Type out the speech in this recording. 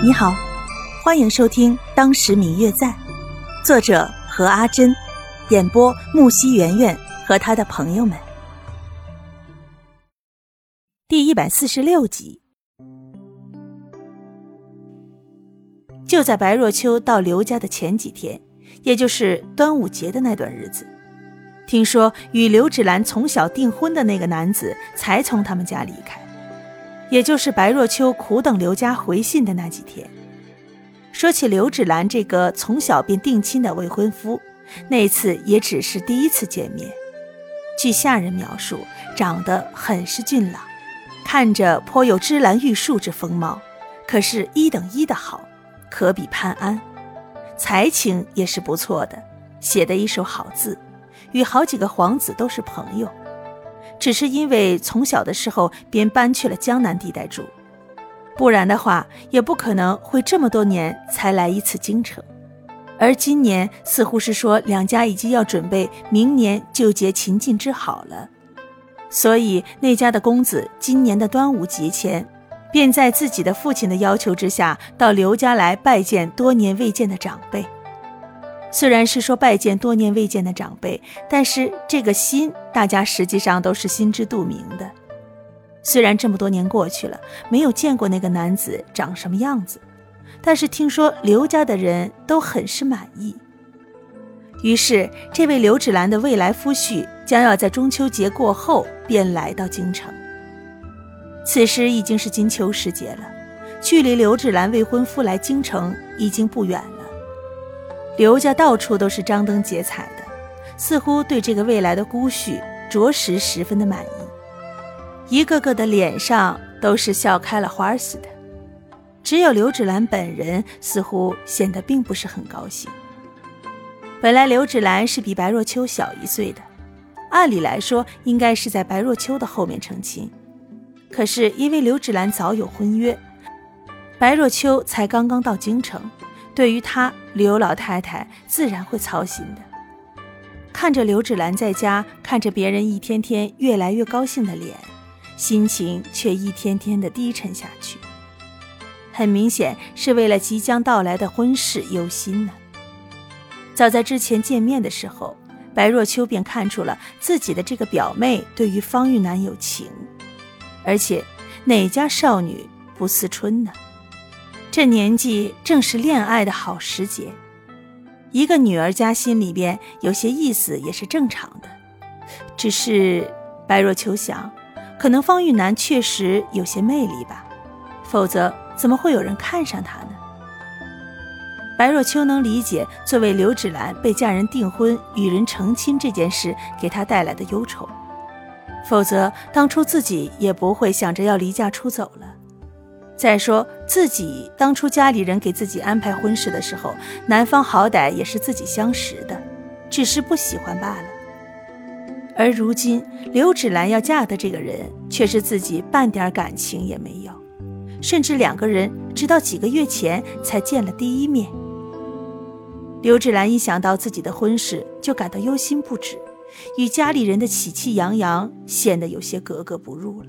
你好，欢迎收听《当时明月在》，作者何阿珍，演播木西圆圆和他的朋友们。第一百四十六集，就在白若秋到刘家的前几天，也就是端午节的那段日子，听说与刘芷兰从小订婚的那个男子才从他们家离开。也就是白若秋苦等刘家回信的那几天，说起刘芷兰这个从小便定亲的未婚夫，那次也只是第一次见面。据下人描述，长得很是俊朗，看着颇有芝兰玉树之风貌，可是一等一的好，可比潘安。才情也是不错的，写的一手好字，与好几个皇子都是朋友。只是因为从小的时候便搬去了江南地带住，不然的话也不可能会这么多年才来一次京城。而今年似乎是说两家已经要准备明年就结秦晋之好了，所以那家的公子今年的端午节前，便在自己的父亲的要求之下，到刘家来拜见多年未见的长辈。虽然是说拜见多年未见的长辈，但是这个心，大家实际上都是心知肚明的。虽然这么多年过去了，没有见过那个男子长什么样子，但是听说刘家的人都很是满意。于是，这位刘芷兰的未来夫婿将要在中秋节过后便来到京城。此时已经是金秋时节了，距离刘芷兰未婚夫来京城已经不远了。刘家到处都是张灯结彩的，似乎对这个未来的姑婿着实十分的满意，一个个的脸上都是笑开了花似的。只有刘芷兰本人似乎显得并不是很高兴。本来刘芷兰是比白若秋小一岁的，按理来说应该是在白若秋的后面成亲，可是因为刘芷兰早有婚约，白若秋才刚刚到京城。对于他，刘老太太自然会操心的。看着刘芷兰在家，看着别人一天天越来越高兴的脸，心情却一天天的低沉下去。很明显是为了即将到来的婚事忧心呢。早在之前见面的时候，白若秋便看出了自己的这个表妹对于方玉楠有情，而且哪家少女不思春呢？这年纪正是恋爱的好时节，一个女儿家心里边有些意思也是正常的。只是白若秋想，可能方玉楠确实有些魅力吧，否则怎么会有人看上他呢？白若秋能理解，作为刘芷兰被嫁人订婚、与人成亲这件事给她带来的忧愁，否则当初自己也不会想着要离家出走了。再说自己当初家里人给自己安排婚事的时候，男方好歹也是自己相识的，只是不喜欢罢了。而如今刘芷兰要嫁的这个人，却是自己半点感情也没有，甚至两个人直到几个月前才见了第一面。刘芷兰一想到自己的婚事，就感到忧心不止，与家里人的喜气洋洋显得有些格格不入了。